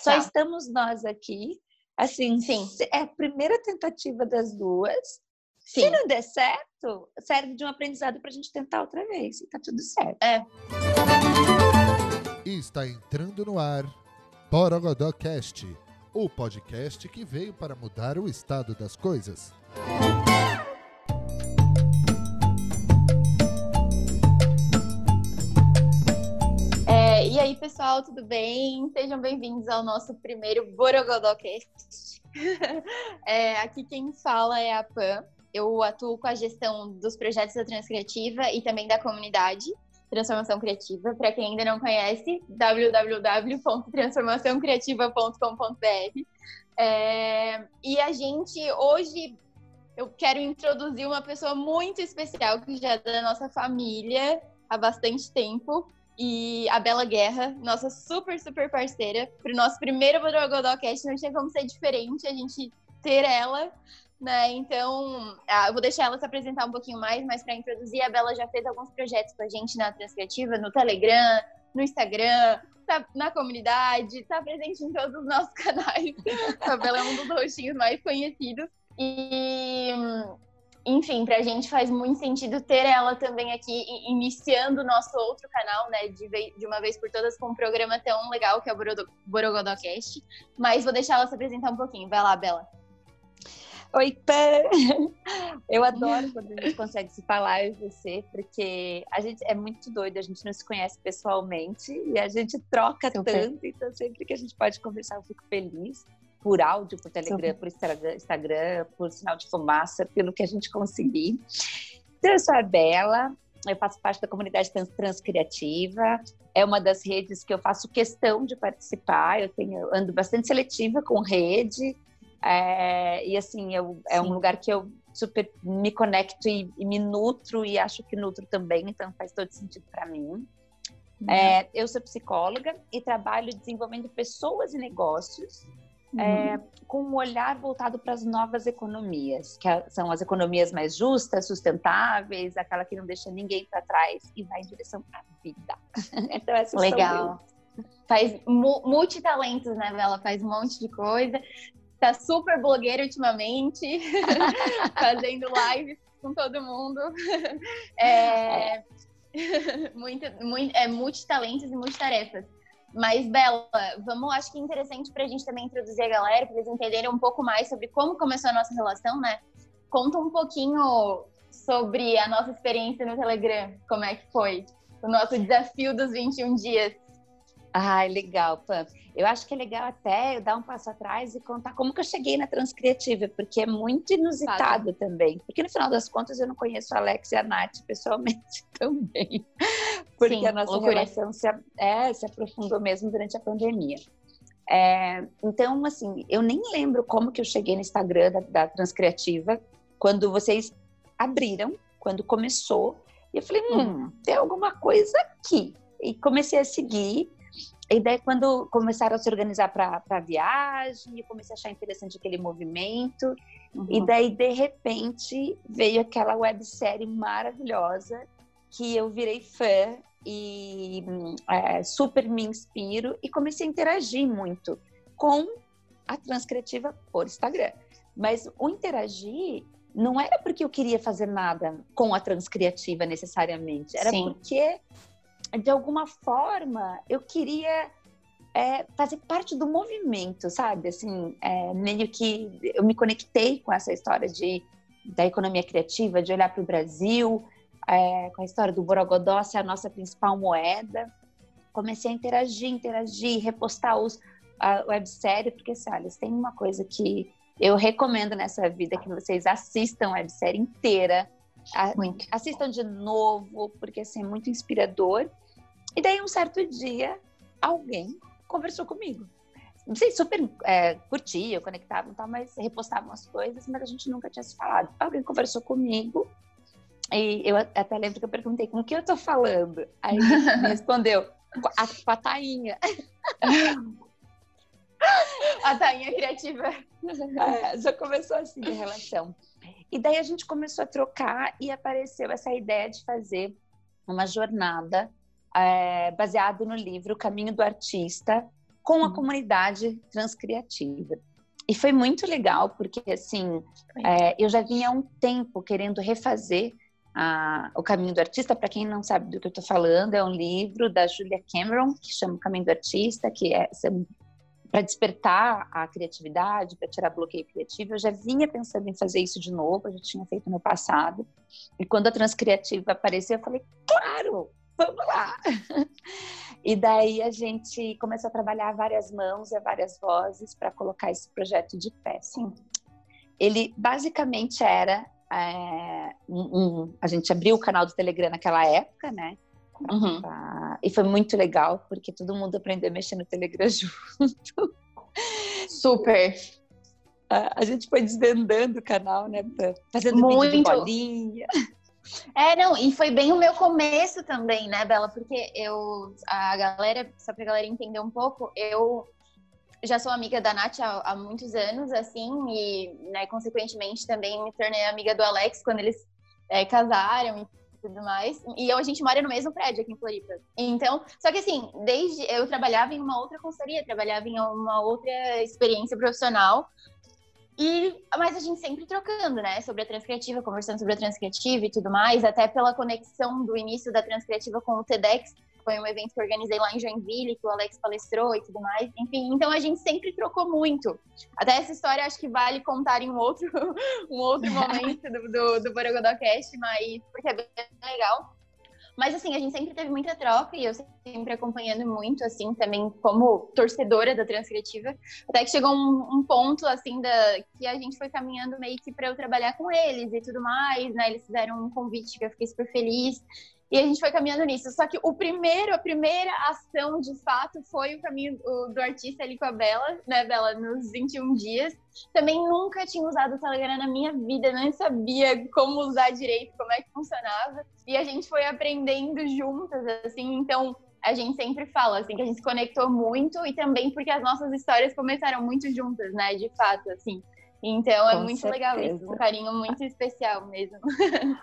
Só tá. estamos nós aqui. Assim, Sim. é a primeira tentativa das duas. Sim. Se não der certo, serve de um aprendizado para a gente tentar outra vez. E tá tudo certo. É. Está entrando no ar Borogodó Cast, o podcast que veio para mudar o estado das coisas. Aí, pessoal, tudo bem? Sejam bem-vindos ao nosso primeiro Borogodocast. é, aqui quem fala é a Pan. Eu atuo com a gestão dos projetos da Transcriativa e também da comunidade Transformação Criativa. Para quem ainda não conhece, www.transformaçãocreativa.com.br. É, e a gente hoje eu quero introduzir uma pessoa muito especial que já é da nossa família há bastante tempo, e a Bela Guerra, nossa super, super parceira. Para o nosso primeiro Borogodocast não tinha como ser diferente a gente ter ela, né? Então, eu vou deixar ela se apresentar um pouquinho mais, mas para introduzir, a Bela já fez alguns projetos com a gente na Transcriativa, no Telegram, no Instagram, tá na comunidade, tá presente em todos os nossos canais. a Bela é um dos rostinhos mais conhecidos. E enfim, para a gente faz muito sentido ter ela também aqui iniciando o nosso outro canal, né, de, de uma vez por todas com um programa tão legal que é o Borogodocast. Mas vou deixar ela se apresentar um pouquinho. Vai lá, Bela. Oi, Pé! Eu adoro quando a gente consegue se falar e você, porque a gente é muito doido, a gente não se conhece pessoalmente e a gente troca Super. tanto, então sempre que a gente pode conversar eu fico feliz por áudio, por Telegram, por Instagram, por sinal de fumaça, pelo que a gente conseguir. Então, eu sou a Bela, eu faço parte da comunidade trans, transcriativa, é uma das redes que eu faço questão de participar, eu tenho ando bastante seletiva com rede, é, e assim, eu, é um lugar que eu super me conecto e, e, me nutro, e acho que nutro também, então faz todo sentido para mim. Uhum. É, eu sou psicóloga e trabalho desenvolvendo pessoas e negócios uhum. é, com um olhar voltado para as novas economias, que são as economias mais justas, sustentáveis, aquela que não deixa ninguém para trás e vai em direção à vida. então, Legal. Faz multitalentos, né, Bela? Faz um monte de coisa. Tá super blogueira ultimamente, fazendo lives com todo mundo. É, muito, muito, é multitalentos e multitarefas. Mas, Bela, vamos, acho que é interessante para a gente também introduzir a galera, para eles entenderem um pouco mais sobre como começou a nossa relação, né? Conta um pouquinho sobre a nossa experiência no Telegram, como é que foi? O nosso desafio dos 21 dias. Ai, legal, Pam. Eu acho que é legal até eu dar um passo atrás e contar como que eu cheguei na Transcriativa, porque é muito inusitado também. Porque no final das contas eu não conheço a Alex e a Nath pessoalmente também. Porque Sim, a nossa loucura. relação se, é, se aprofundou mesmo durante a pandemia. É, então, assim, eu nem lembro como que eu cheguei no Instagram da, da Transcriativa, quando vocês abriram, quando começou. E eu falei, hum, hum. tem alguma coisa aqui. E comecei a seguir. E daí, quando começaram a se organizar para viagem, eu comecei a achar interessante aquele movimento. Uhum. E daí, de repente, veio aquela websérie maravilhosa que eu virei fã e é, super me inspiro e comecei a interagir muito com a transcriativa por Instagram. Mas o interagir não era porque eu queria fazer nada com a transcriativa necessariamente, era Sim. porque de alguma forma, eu queria é, fazer parte do movimento, sabe? Assim, é, meio que eu me conectei com essa história de, da economia criativa, de olhar para o Brasil, é, com a história do Borogodó ser a nossa principal moeda. Comecei a interagir, interagir, repostar os, a websérie, porque, assim, olha, tem uma coisa que eu recomendo nessa vida, que vocês assistam a websérie inteira, muito. Assistam de novo, porque assim, é muito inspirador. E daí, um certo dia, alguém conversou comigo. Não sei, super é, curtia, conectavam, tal, mas repostavam as coisas, mas a gente nunca tinha se falado. Alguém conversou comigo e eu até lembro que eu perguntei com o que eu tô falando. Aí ele me respondeu com a, com a tainha. a tainha criativa. É, já começou assim a relação. E daí a gente começou a trocar e apareceu essa ideia de fazer uma jornada é, baseado no livro Caminho do Artista, com a uhum. comunidade transcriativa. E foi muito legal, porque assim, é, eu já vinha há um tempo querendo refazer a, O Caminho do Artista. Para quem não sabe do que eu estou falando, é um livro da Julia Cameron, que chama O Caminho do Artista, que é para despertar a criatividade, para tirar bloqueio criativo. Eu já vinha pensando em fazer isso de novo, eu já tinha feito no passado. E quando a Transcriativa apareceu, eu falei, claro, vamos lá! E daí a gente começou a trabalhar várias mãos e várias vozes para colocar esse projeto de pé. Sim. Ele basicamente era é, um, um, a gente abriu o canal do Telegram naquela época, né? Uhum. Pra, e foi muito legal porque todo mundo aprendeu a mexer no Telegram junto. Super. A, a gente foi desvendando o canal, né? Fazendo muito. vídeo de bolinha. É, não, e foi bem o meu começo também, né, Bela? Porque eu, a galera, só pra galera entender um pouco, eu já sou amiga da Nath há, há muitos anos, assim, e, né, consequentemente também me tornei amiga do Alex quando eles é, casaram e tudo mais. E a gente mora no mesmo prédio aqui em Floripa. Então, só que assim, desde eu trabalhava em uma outra consultoria, trabalhava em uma outra experiência profissional, e, mas a gente sempre trocando, né, sobre a transcriativa, conversando sobre a transcriativa e tudo mais, até pela conexão do início da transcriativa com o TEDx, foi um evento que organizei lá em Joinville, que o Alex palestrou e tudo mais. Enfim, então a gente sempre trocou muito. Até essa história acho que vale contar em um outro, um outro momento do, do, do Borogodocast, mas porque é bem legal. Mas assim, a gente sempre teve muita troca e eu sempre acompanhando muito, assim, também como torcedora da Transcriativa. Até que chegou um, um ponto, assim, da, que a gente foi caminhando meio que para eu trabalhar com eles e tudo mais, né? Eles fizeram um convite que eu fiquei super feliz. E a gente foi caminhando nisso. Só que o primeiro, a primeira ação de fato foi o caminho do artista ali com a Bela, né, Bela, nos 21 dias. Também nunca tinha usado o Telegram na minha vida, nem sabia como usar direito, como é que funcionava. E a gente foi aprendendo juntas, assim, então a gente sempre fala assim que a gente se conectou muito e também porque as nossas histórias começaram muito juntas, né, de fato, assim. Então é muito certeza. legal isso, um carinho muito especial mesmo.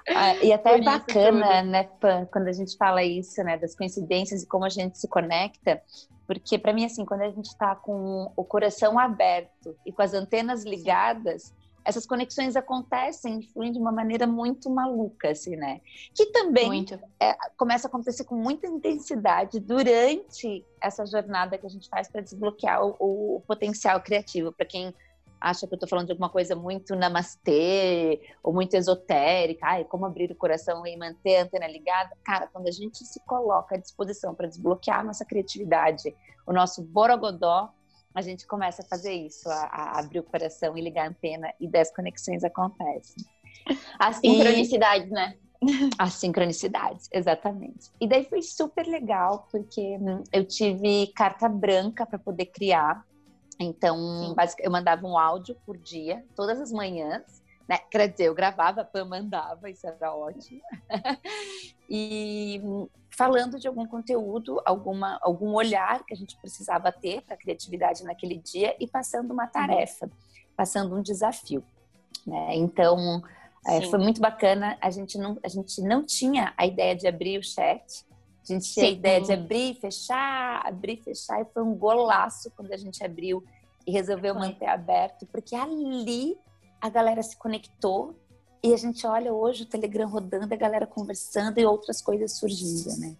Ah, e até é bacana, né, Pan, quando a gente fala isso, né, das coincidências e como a gente se conecta, porque para mim assim, quando a gente está com o coração aberto e com as antenas ligadas, essas conexões acontecem, fluem de uma maneira muito maluca, assim, né? Que também é, começa a acontecer com muita intensidade durante essa jornada que a gente faz para desbloquear o, o potencial criativo. Para quem acha que eu estou falando de alguma coisa muito namastê ou muito esotérica, ai, como abrir o coração e manter a antena ligada. Cara, quando a gente se coloca à disposição para desbloquear a nossa criatividade, o nosso borogodó, a gente começa a fazer isso, a, a abrir o coração e ligar a antena e das conexões acontecem. As sincronicidades, e... né? As sincronicidades, exatamente. E daí foi super legal, porque hum, eu tive carta branca para poder criar então, eu mandava um áudio por dia, todas as manhãs, né? Quer dizer, eu gravava, a Pam mandava, isso era ótimo. e falando de algum conteúdo, alguma, algum olhar que a gente precisava ter para a criatividade naquele dia e passando uma tarefa, passando um desafio. Né? Então, é, foi muito bacana. A gente, não, a gente não tinha a ideia de abrir o chat, a gente tinha a ideia de abrir, fechar, abrir, fechar, e foi um golaço quando a gente abriu e resolveu foi. manter aberto, porque ali a galera se conectou e a gente olha hoje o Telegram rodando, a galera conversando e outras coisas surgindo, né?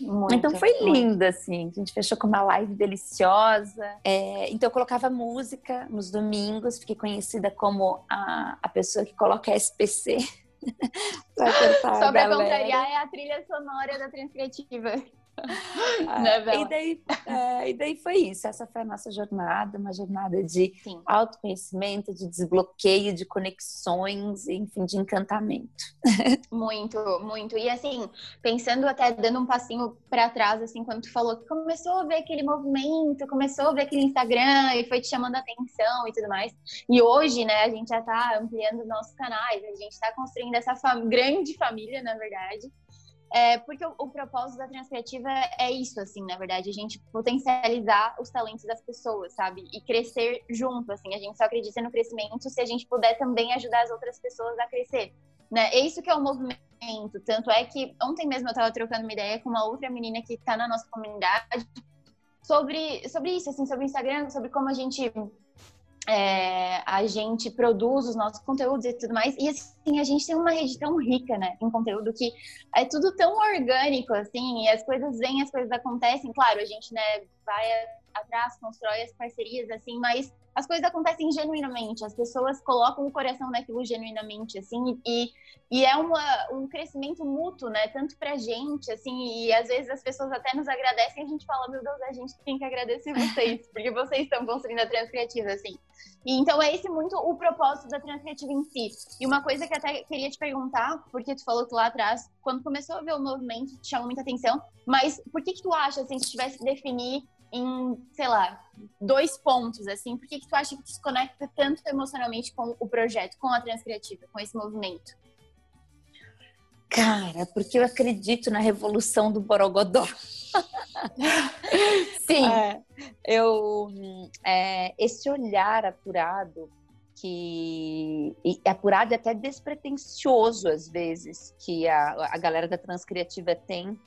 Muito, então foi lindo, assim. A gente fechou com uma live deliciosa. É, então eu colocava música nos domingos, fiquei conhecida como a, a pessoa que coloca SPC. Só para contrariar, é a trilha sonora da Transcriativa. né, e, daí, é, e daí foi isso. Essa foi a nossa jornada, uma jornada de Sim. autoconhecimento, de desbloqueio, de conexões, enfim, de encantamento. Muito, muito. E assim, pensando até dando um passinho para trás, assim, quando tu falou que começou a ver aquele movimento, começou a ver aquele Instagram e foi te chamando a atenção e tudo mais. E hoje, né, a gente já tá ampliando nossos canais, a gente tá construindo essa fam grande família, na verdade. É, porque o, o, propósito da Transcriativa é isso, assim, na verdade, a gente potencializar os talentos das pessoas, sabe? E crescer junto, assim, a gente só acredita no crescimento se a gente puder também ajudar as outras pessoas a crescer, né? É isso que é o movimento, tanto é que ontem mesmo eu estava trocando uma ideia com uma outra menina que está na nossa comunidade, sobre, sobre isso, assim, sobre o Instagram, sobre como a gente é, a gente produz os nossos conteúdos e tudo mais. E assim, a gente tem uma rede tão rica, né, em conteúdo que é tudo tão orgânico, assim, e as coisas vêm, as coisas acontecem. Claro, a gente, né, vai atrás, constrói as parcerias, assim, mas as coisas acontecem genuinamente, as pessoas colocam o coração naquilo genuinamente, assim, e, e é uma, um crescimento mútuo, né, tanto pra gente, assim, e às vezes as pessoas até nos agradecem a gente fala, meu Deus, a gente tem que agradecer vocês, porque vocês estão construindo a Transcriativa, assim. E, então é esse muito o propósito da Transcriativa em si. E uma coisa que até queria te perguntar, porque tu falou que lá atrás, quando começou a ver o movimento, te chamou muita atenção, mas por que que tu acha, assim, se tivesse que definir em, sei lá, dois pontos, assim, por que, que tu acha que tu se conecta tanto emocionalmente com o projeto, com a Transcriativa, com esse movimento? Cara, porque eu acredito na revolução do Borogodó. Sim. É, eu, é, esse olhar apurado, que apurado e até despretensioso às vezes, que a, a galera da Transcriativa tem,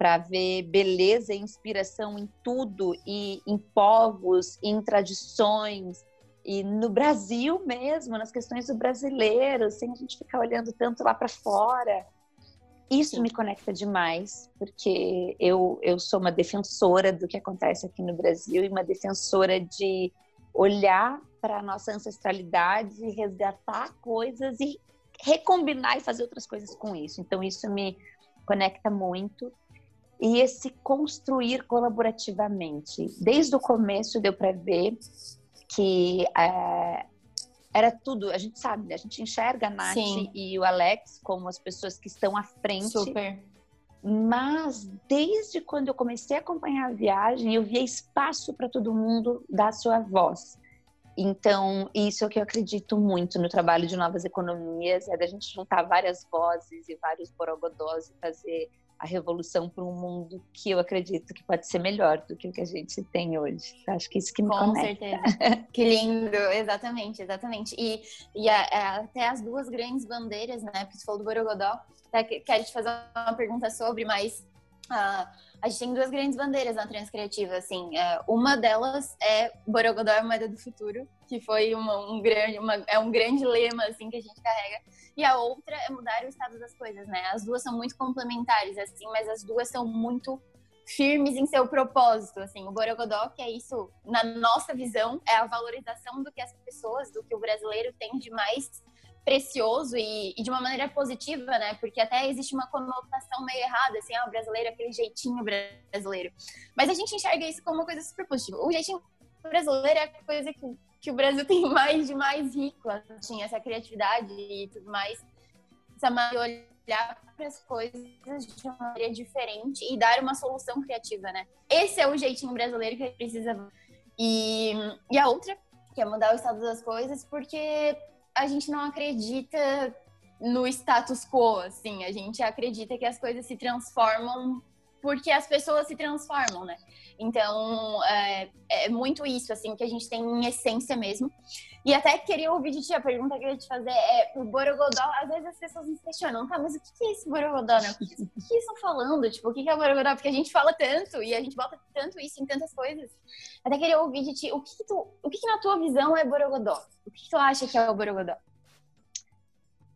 para ver beleza e inspiração em tudo e em povos, em tradições e no Brasil mesmo, nas questões do brasileiro, sem a gente ficar olhando tanto lá para fora. Isso me conecta demais, porque eu, eu sou uma defensora do que acontece aqui no Brasil e uma defensora de olhar para a nossa ancestralidade, resgatar coisas e recombinar e fazer outras coisas com isso. Então, isso me conecta muito e esse construir colaborativamente. Desde o começo deu para ver que é, era tudo, a gente sabe, né? a gente enxerga a Nath Sim. e o Alex como as pessoas que estão à frente. Super. Mas desde quando eu comecei a acompanhar a viagem, eu via espaço para todo mundo dar sua voz. Então, isso é o que eu acredito muito no trabalho de novas economias, é da gente juntar várias vozes e vários borogodós e fazer a revolução para um mundo que eu acredito que pode ser melhor do que o que a gente tem hoje. Acho que isso que me Com conecta. certeza. que lindo, exatamente, exatamente. E, e a, a, até as duas grandes bandeiras, né? Porque você falou do Borogodó, até quero te fazer uma pergunta sobre, mas uh, a gente tem duas grandes bandeiras na Transcriativa, assim. É, uma delas é Borogodó é moeda do futuro, que foi uma, um grande, uma, é um grande lema, assim, que a gente carrega e a outra é mudar o estado das coisas, né? As duas são muito complementares, assim, mas as duas são muito firmes em seu propósito, assim. O Borogodó, que é isso, na nossa visão, é a valorização do que as pessoas, do que o brasileiro tem de mais precioso e, e, de uma maneira positiva, né? Porque até existe uma conotação meio errada, assim, ah, o brasileiro, aquele jeitinho brasileiro. Mas a gente enxerga isso como uma coisa super positiva. O jeitinho brasileiro é a coisa que que o Brasil tem mais de mais rico, assim, essa criatividade e tudo mais. Essa de olhar para as coisas de uma maneira diferente e dar uma solução criativa, né? Esse é o jeitinho brasileiro que precisa. E, e a outra, que é mudar o estado das coisas, porque a gente não acredita no status quo, assim, a gente acredita que as coisas se transformam porque as pessoas se transformam, né? Então, é, é, muito isso, assim, que a gente tem em essência mesmo. E até queria ouvir de ti, a pergunta que eu ia te fazer é, o Borogodó, às vezes as pessoas me questionam, tá, mas o que é esse Borogodó, né? O que, o que estão falando? Tipo, o que é o Borogodó? Porque a gente fala tanto e a gente bota tanto isso em tantas coisas. Até queria ouvir de ti, o que, que tu, o que, que, na tua visão é Borogodó? O que, que tu acha que é o Borogodó?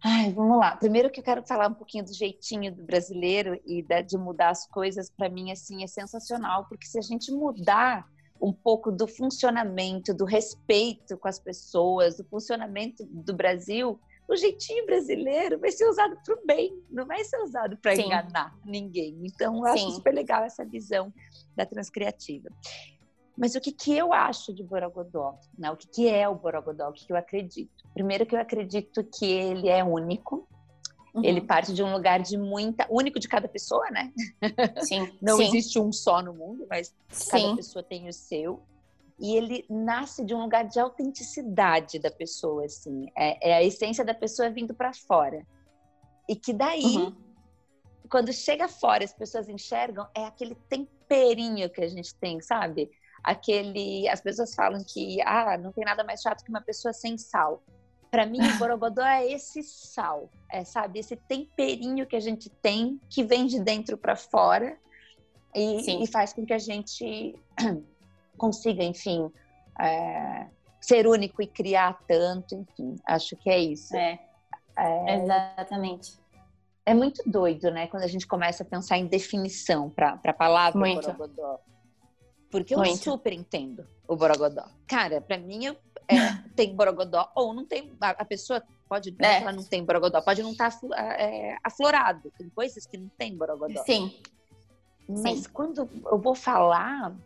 Ai, vamos lá. Primeiro que eu quero falar um pouquinho do jeitinho do brasileiro e da, de mudar as coisas, para mim, assim, é sensacional, porque se a gente mudar um pouco do funcionamento, do respeito com as pessoas, do funcionamento do Brasil, o jeitinho brasileiro vai ser usado para o bem, não vai ser usado para enganar ninguém. Então, eu acho Sim. super legal essa visão da transcriativa. Mas o que, que eu acho de Borogodó? Né? O que, que é o Borogodó? O que, que eu acredito? Primeiro que eu acredito que ele é único. Uhum. Ele parte de um lugar de muita. único de cada pessoa, né? Sim. Não sim. existe um só no mundo, mas sim. cada pessoa tem o seu. E ele nasce de um lugar de autenticidade da pessoa, assim. É, é a essência da pessoa vindo para fora. E que daí, uhum. quando chega fora, as pessoas enxergam, é aquele temperinho que a gente tem, sabe? Aquele. As pessoas falam que ah, não tem nada mais chato que uma pessoa sem sal. Para mim, o borogodó é esse sal, é, sabe? Esse temperinho que a gente tem, que vem de dentro para fora, e, e, faz com que a gente consiga, enfim, é, ser único e criar tanto, enfim, acho que é isso. É, é, exatamente. É muito doido, né, quando a gente começa a pensar em definição para a palavra muito. borogodó. Porque eu muito. super entendo o borogodó. Cara, para mim, eu, é, tem borogodó ou não tem. A, a pessoa pode dizer é. que ela não tem borogodó, pode não estar tá, é, aflorado. Tem coisas que não tem borogodó. Sim. Mas Sim. quando eu vou falar,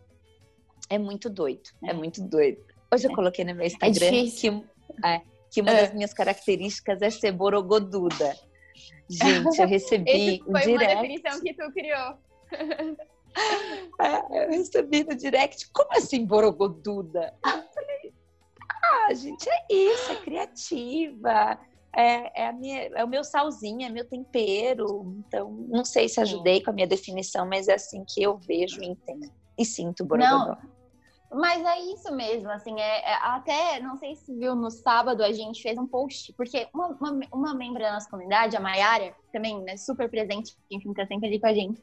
é muito doido. É, é muito doido. Hoje eu é. coloquei no meu é Instagram que, é, que uma das minhas características é ser borogoduda. Gente, eu recebi Esse foi direct. uma definição que tu criou. É, eu recebi no direct, como assim borogoduda? Eu falei, ah, gente, é isso, é criativa, é, é, minha, é, o meu salzinho, é meu tempero. Então, não sei se ajudei com a minha definição, mas é assim que eu vejo e entendo. E sinto borogodó. Não. Mas é isso mesmo, assim, é, é, até, não sei se viu, no sábado a gente fez um post, porque uma, uma, uma membro da nossa comunidade, a Mayara, também, né, super presente, enfim, tá sempre ali com a gente,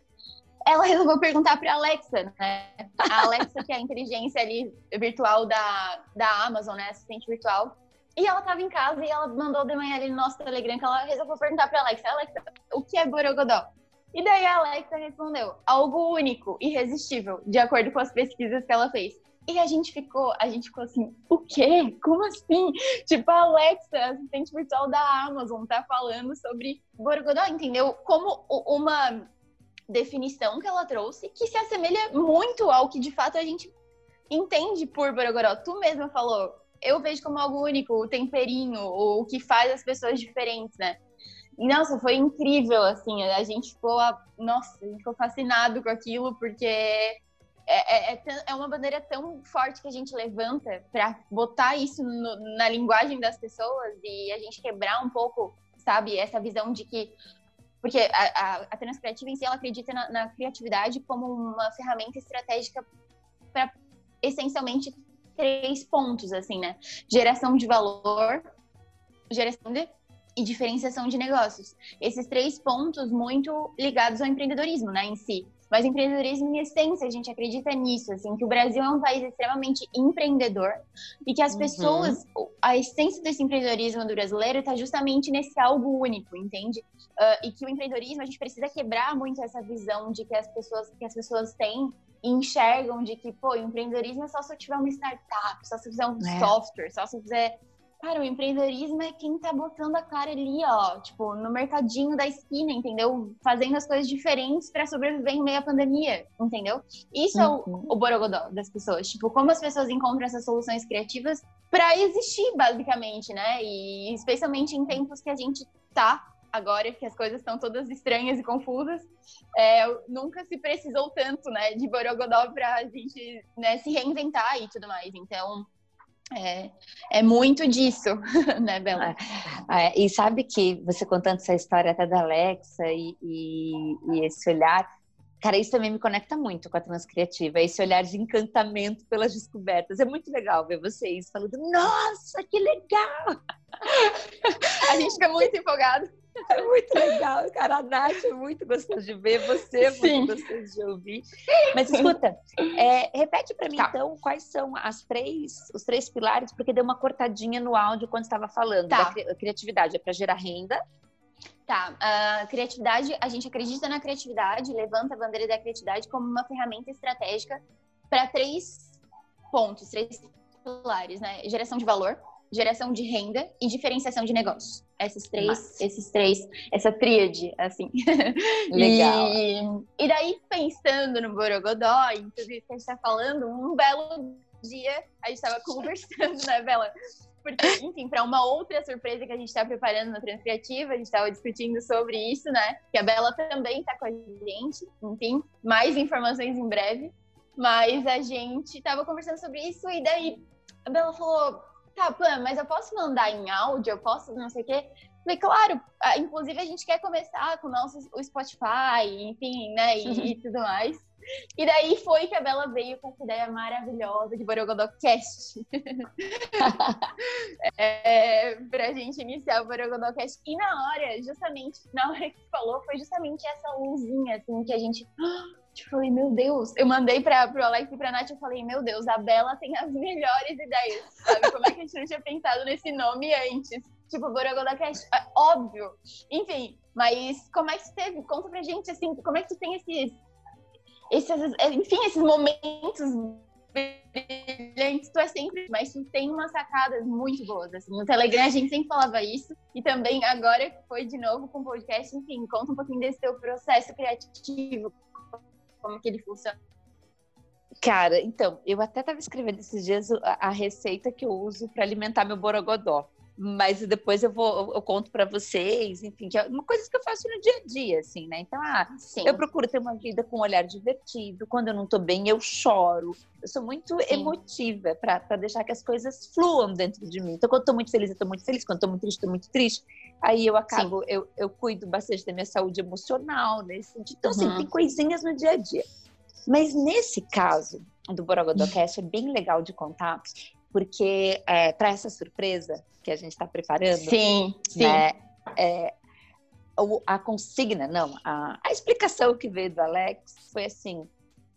ela resolveu perguntar para a Alexa, né? A Alexa, que é a inteligência ali virtual da, da Amazon, né? Assistente virtual. E ela estava em casa e ela mandou de manhã ali no nosso Telegram que ela resolveu perguntar para a Alexa, Alexa, o que é Borogodó? E daí a Alexa respondeu, algo único, irresistível, de acordo com as pesquisas que ela fez. E a gente ficou, a gente ficou assim, o quê? Como assim? Tipo, a Alexa, assistente virtual da Amazon, tá falando sobre Borogodó, entendeu? Como uma definição que ela trouxe que se assemelha muito ao que de fato a gente entende por Borogodó. Tu mesma falou, eu vejo como algo único, o temperinho, o que faz as pessoas diferentes, né? E, nossa, foi incrível, assim, a gente ficou, nossa, ficou fascinado com aquilo, porque é, é, é, é uma bandeira tão forte que a gente levanta para botar isso no, na linguagem das pessoas e a gente quebrar um pouco, sabe, essa visão de que porque a, a, a em si, ela acredita na, na criatividade como uma ferramenta estratégica para, essencialmente, três pontos, assim, né? Geração de valor, geração de e diferenciação de negócios. Esses três pontos muito ligados ao empreendedorismo, né, em si. Mas empreendedorismo em essência, a gente acredita nisso, assim, que o Brasil é um país extremamente empreendedor e que as uhum. pessoas, a essência desse empreendedorismo do brasileiro está justamente nesse algo único, entende? Uh, e que o empreendedorismo, a gente precisa quebrar muito essa visão de que as pessoas, que as pessoas têm e enxergam de que, pô, empreendedorismo é só se eu tiver uma startup, só se eu fizer um é. software, só se eu fizer Cara, o empreendedorismo é quem tá botando a cara ali, ó, tipo, no mercadinho da esquina, entendeu? Fazendo as coisas diferentes para sobreviver em meio à pandemia, entendeu? Isso uhum. é o, uhum. o borogodó das pessoas. Tipo, como as pessoas encontram essas soluções criativas para existir, basicamente, né? E especialmente em tempos que a gente tá agora, que as coisas estão todas estranhas e confusas, é, nunca se precisou tanto, né, de borogodó pra gente né, se reinventar e tudo mais. Então, é, é muito disso, né, Bela? É, é, e sabe que você contando essa história até da Alexa e, e, e, esse olhar, cara, isso também me conecta muito com a Transcriativa, esse olhar de encantamento pelas descobertas. É muito legal ver vocês falando, nossa, que legal! a gente fica muito empolgado. É muito legal, cara. A Nath é muito gostoso de ver, você é muito gostoso de ouvir. Mas escuta, é, repete para mim tá. então quais são as três, os três pilares, porque deu uma cortadinha no áudio quando estava falando tá. da criatividade. É para gerar renda. Tá, a criatividade, a gente acredita na criatividade, levanta a bandeira da criatividade como uma ferramenta estratégica para três pontos, três pilares, né? Geração de valor, geração de renda e diferenciação de negócios. Esses três, Mas... esses três, essa tríade, assim. Legal. E, e daí, pensando no Borogodó, em tudo isso que a gente tá falando, um belo dia a gente estava conversando, né, Bela? Porque, enfim, para uma outra surpresa que a gente está preparando na Transcriativa, a gente estava discutindo sobre isso, né? Que a Bela também está com a gente, enfim, mais informações em breve. Mas a gente estava conversando sobre isso e daí a Bela falou: tá, Pan, mas eu posso mandar em áudio, eu posso não sei o quê. Falei, claro, inclusive a gente quer começar com o nosso o Spotify, enfim, né, e, e tudo mais. E daí foi que a Bela veio com essa ideia maravilhosa de Borogodocast. é, pra gente iniciar o Borogodocast. E na hora, justamente, na hora que falou, foi justamente essa luzinha, assim, que a gente eu falei, meu Deus. Eu mandei para pro Alex e pra Nath, eu falei, meu Deus, a Bela tem as melhores ideias, sabe? Como é que a gente não tinha pensado nesse nome antes? Tipo, Borogodó Cast, é óbvio. Enfim, mas como é que teve? Conta pra gente, assim, como é que tu tem esses, esses enfim, esses momentos brilhantes, tu é sempre, mas tu tem umas sacadas muito boas, assim. No Telegram a gente sempre falava isso, e também agora foi de novo com o podcast, enfim, conta um pouquinho desse teu processo criativo, como que ele funciona. Cara, então, eu até estava escrevendo esses dias a, a receita que eu uso para alimentar meu borogodó mas depois eu vou eu conto para vocês, enfim, que é uma coisa que eu faço no dia a dia, assim, né? Então, ah, Sim. eu procuro ter uma vida com um olhar divertido. Quando eu não tô bem, eu choro. Eu sou muito Sim. emotiva para deixar que as coisas fluam dentro de mim. Então, quando eu tô muito feliz, eu tô muito feliz. Quando eu tô muito triste, eu tô muito triste. Aí eu acabo, eu, eu cuido bastante da minha saúde emocional, nesse sentido. Então, assim, uhum. assim, tem coisinhas no dia a dia. Mas nesse caso do Borogodocast, é bem legal de contar, porque é, para essa surpresa que a gente está preparando, sim, sim. Né, é, a consigna, não, a, a explicação que veio do Alex foi assim: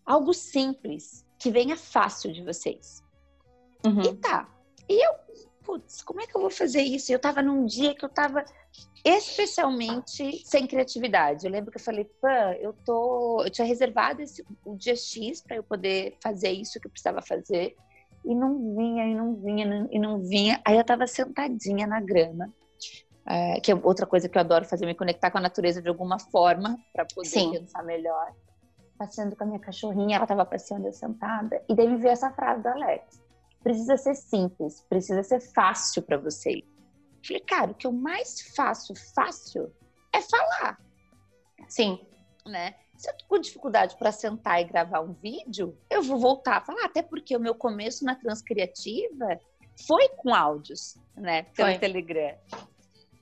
algo simples que venha fácil de vocês. Uhum. E tá. E eu, putz, como é que eu vou fazer isso? Eu tava num dia que eu tava especialmente sem criatividade. Eu lembro que eu falei, pã, eu tô, eu tinha reservado esse, o dia X para eu poder fazer isso que eu precisava fazer. E não vinha, e não vinha, e não vinha. Aí eu tava sentadinha na grama, é, que é outra coisa que eu adoro fazer, me conectar com a natureza de alguma forma, para poder Sim. pensar melhor. Passeando com a minha cachorrinha, ela tava passeando eu sentada. E daí me veio essa frase do Alex: precisa ser simples, precisa ser fácil para você. Falei, cara, o que eu mais faço fácil é falar. Sim. Né? Se eu tô com dificuldade para sentar e gravar um vídeo, eu vou voltar a falar, até porque o meu começo na Transcriativa foi com áudios, né, pelo foi. Telegram.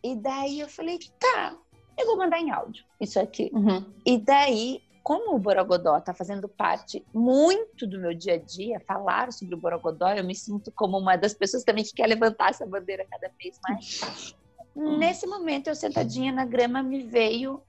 E daí eu falei, tá, eu vou mandar em áudio isso aqui. Uhum. E daí, como o Borogodó tá fazendo parte muito do meu dia a dia, falar sobre o Borogodó, eu me sinto como uma das pessoas também que quer levantar essa bandeira cada vez mais. Nesse momento, eu sentadinha na grama, me veio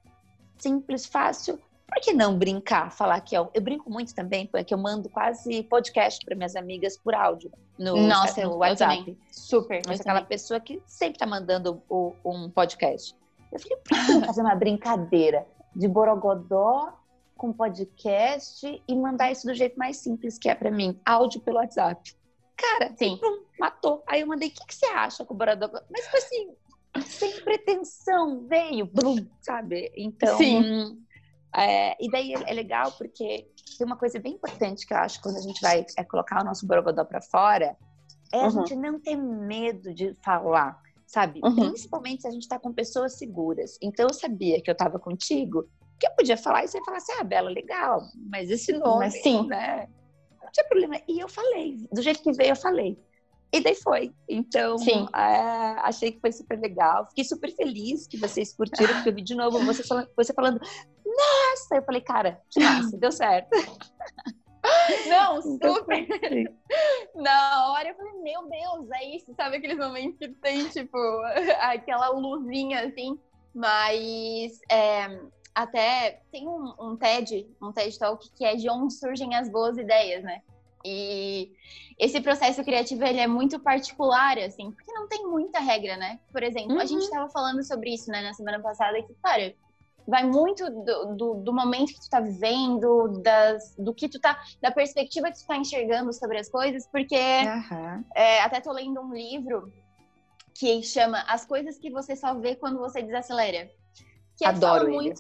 simples, fácil, por que não brincar, falar que eu, eu brinco muito também, porque eu mando quase podcast para minhas amigas por áudio no, Nossa, no WhatsApp. Super. Mas aquela também. pessoa que sempre tá mandando o, um podcast. Eu falei, por que não fazer uma brincadeira de borogodó com podcast e mandar isso do jeito mais simples que é para mim, áudio pelo WhatsApp. Cara, sim, pum, matou. Aí eu mandei, o que, que você acha com o borogodó? Mas tipo assim, sem pretensão, veio, blum, sabe? Então, Sim. É, e daí é legal porque tem uma coisa bem importante que eu acho quando a gente vai é, colocar o nosso borogodó para fora, é uhum. a gente não ter medo de falar, sabe? Uhum. Principalmente se a gente está com pessoas seguras. Então eu sabia que eu estava contigo, que eu podia falar e você ia falar assim, ah, Bela, legal, mas esse nome, mas, sim. né? Não tinha problema. E eu falei, do jeito que veio, eu falei. E daí foi. Então, é, achei que foi super legal. Fiquei super feliz que vocês curtiram, porque eu vi de novo você falando, você falando nossa! Eu falei, cara, massa, deu certo. Não, super! Na hora eu falei, meu Deus, é isso, sabe aqueles momentos que tem, tipo, aquela luzinha assim. Mas é, até tem um, um TED, um TED Talk, que é de onde surgem as boas ideias, né? E esse processo criativo ele é muito particular, assim, porque não tem muita regra, né? Por exemplo, uhum. a gente estava uhum. falando sobre isso, né, na semana passada, que, cara, vai muito do, do, do, momento que tu tá vivendo, das, do que tu tá, da perspectiva que tu tá enxergando sobre as coisas, porque uhum. é, até tô lendo um livro que chama As Coisas que Você Só Vê Quando Você Desacelera. Que Adoro ele.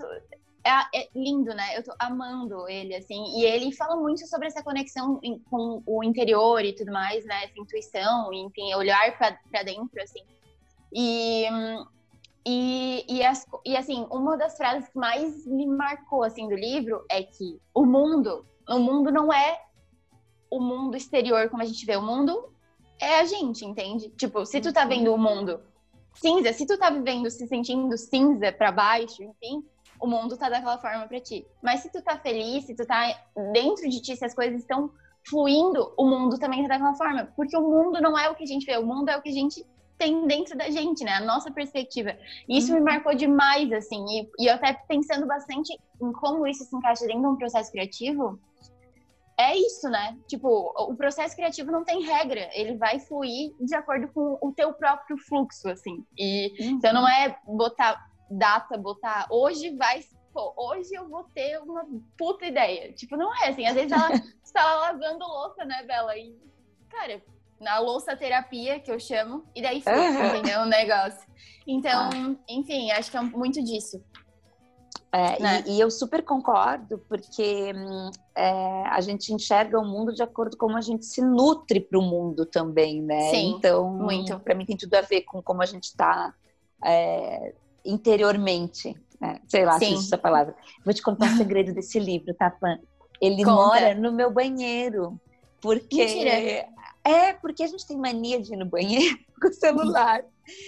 É, é, lindo, né? Eu tô amando ele, assim. E ele fala muito sobre essa conexão com o interior e tudo mais, né? Essa intuição, enfim, olhar para dentro, assim. E, e, e, as, e, assim, uma das frases que mais me marcou, assim, do livro é que o mundo, o mundo não é o mundo exterior como a gente vê. O mundo é a gente, entende? Tipo, se tu tá uhum. vendo o mundo cinza, se tu tá vivendo, se sentindo cinza para baixo, enfim, o mundo tá daquela forma para ti. Mas se tu tá feliz, se tu tá dentro de ti, se as coisas estão fluindo, o mundo também tá daquela forma. Porque o mundo não é o que a gente vê, o mundo é o que a gente tem dentro da gente, né? A nossa perspectiva. E isso me uhum. marcou demais, assim. E, e eu até pensando bastante em como isso se encaixa dentro de um processo criativo. É isso, né? Tipo, o processo criativo não tem regra. Ele vai fluir de acordo com o teu próprio fluxo, assim. E uhum. então não é botar data, botar hoje vai pô, hoje eu vou ter uma puta ideia. Tipo, não é assim. Às vezes ela está lavando louça, né, Bela? E, cara, na louça terapia, que eu chamo, e daí uhum. entendeu? O negócio. Então, ah. enfim, acho que é muito disso. É, né? e, e, eu super concordo, porque hum, é, a gente enxerga o mundo de acordo com como a gente se nutre para o mundo também, né? Sim, então, muito. Para mim tem tudo a ver com como a gente está é, interiormente, né? sei lá Sim. se essa palavra. Vou te contar o segredo desse livro, tá, Pan? Ele Conta. mora no meu banheiro. Porque. Mentira. É, porque a gente tem mania de ir no banheiro com o celular.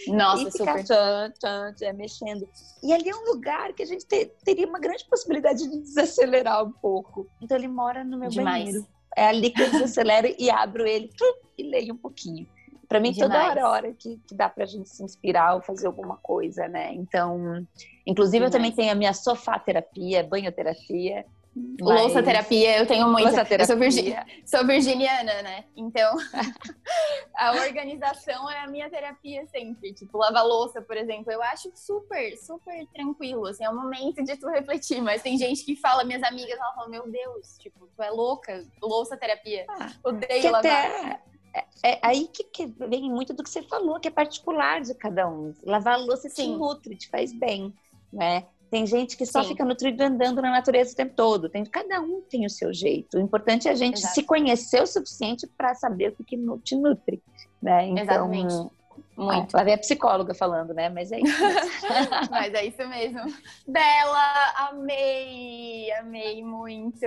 Nossa, e ficar super. Tchan, tchan, tchan, mexendo. E ali é um lugar que a gente te, teria uma grande possibilidade de desacelerar um pouco. Então ele mora no meu Demais. banheiro. É ali que eu desacelero e abro ele e leio um pouquinho. Para mim, Demais. toda hora é hora que, que dá pra gente se inspirar ou fazer alguma coisa, né? Então, inclusive Demais. eu também tenho a minha sofá terapia, banhoterapia. Mas... Louça terapia, eu tenho muito. Louça terapia. Eu sou, virgi... sou virginiana, né? Então, a organização é a minha terapia sempre. Tipo, lavar louça, por exemplo, eu acho super, super tranquilo. Assim, é um momento de tu refletir. Mas tem gente que fala, minhas amigas, elas falam, meu Deus, tipo, tu é louca, louça terapia. Ah, Odeio lavar. Até... É, é, aí que, que, vem muito do que você falou, que é particular de cada um. Lavar a louça Sim. te nutre, te faz bem, né? Tem gente que só Sim. fica nutrido andando na natureza o tempo todo. Tem, cada um tem o seu jeito. O importante é a gente Exato. se conhecer o suficiente para saber o que, te nutre. Né? Então, Exatamente. Muito. Lá vem a psicóloga falando, né? Mas é isso. Mas é isso mesmo. Bela, amei, amei muito.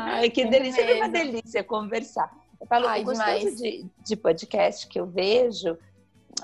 Ai, que delícia, é uma delícia conversar. Eu falo, Ai, o de, de podcast que eu vejo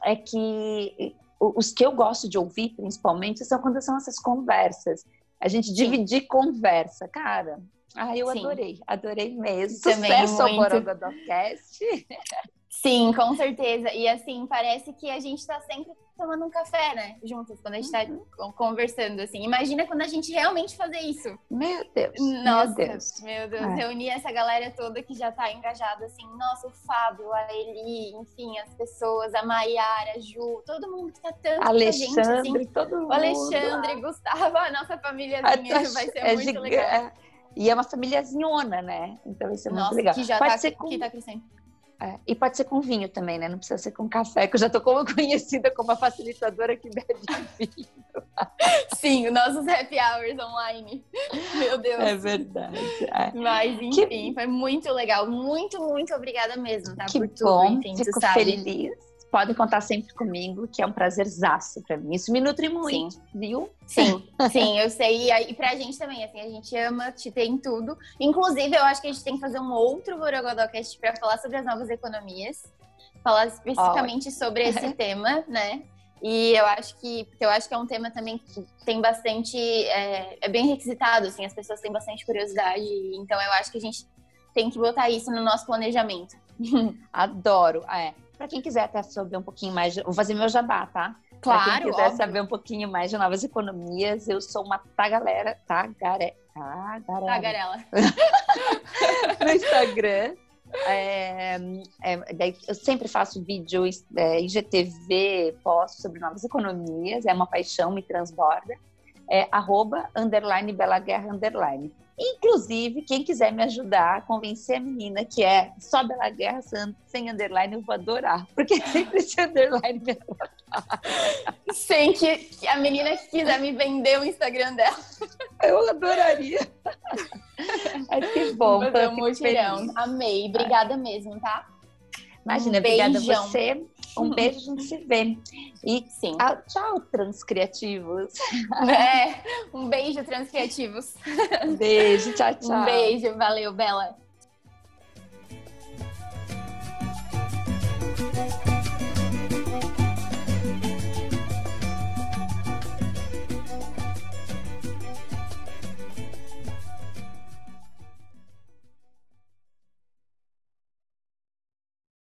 é que os que eu gosto de ouvir, principalmente, são quando são essas conversas. A gente Sim. dividir conversa, cara. Ah, eu Sim. adorei, adorei mesmo. Também Sucesso muito. ao Borogodocast. Sim, com certeza. E assim, parece que a gente tá sempre tomando um café, né? Juntas, quando a gente tá uhum. conversando, assim. Imagina quando a gente realmente fazer isso. Meu Deus. Nossa, meu Deus. Meu Deus. É. Reunir essa galera toda que já tá engajada, assim. Nossa, o Fábio, a Eli, enfim, as pessoas, a Maiara, a Ju, todo mundo que tá tanto Alexandre, com a gente, assim. todo mundo. O Alexandre, Gustavo, a nossa famíliazinha a, vai ser é muito legal. É, e é uma famíliazinha, né? Então ser Nossa, muito legal. Que já Pode tá, ser com... que tá crescendo. É, e pode ser com vinho também, né? Não precisa ser com café, que eu já estou como conhecida como a facilitadora que bebe vinho. Sim, os nossos happy hours online. Meu Deus. É verdade. É. Mas, enfim, que... foi muito legal. Muito, muito obrigada mesmo, tá? Que Por tudo, bom, enfim, fico feliz podem contar sempre comigo, que é um prazerzaço para mim. Isso me nutre muito, sim. viu? Sim, sim, eu sei. E pra gente também, assim, a gente ama te ter em tudo. Inclusive, eu acho que a gente tem que fazer um outro Borogodocast para falar sobre as novas economias. Falar especificamente sobre esse tema, né? E eu acho que, porque eu acho que é um tema também que tem bastante, é, é bem requisitado, assim, as pessoas têm bastante curiosidade. Então eu acho que a gente tem que botar isso no nosso planejamento. Adoro. É. Para quem quiser até saber um pouquinho mais, vou fazer meu jabá, tá? Claro. Pra quem quiser óbvio. saber um pouquinho mais de novas economias, eu sou uma tagalera, tagare, tagarela. Tagarela. no Instagram. É, é, eu sempre faço vídeo é, IGTV, posto sobre novas economias, é uma paixão, me transborda. É arroba, underline, Bela Guerra, underline. Inclusive, quem quiser me ajudar a convencer a menina que é só Bela Guerra sem underline, eu vou adorar. Porque sempre esse underline me Sem que a menina que quiser me vender o Instagram dela. Eu adoraria. Ai, que bom. Um mutirão. Amei. Obrigada mesmo, tá? Imagina, um obrigada a você. Um beijo, a gente se vê. E Sim. Ah, tchau, transcriativos. É, um beijo, transcriativos. Um beijo, tchau, tchau. Um beijo, valeu, Bela.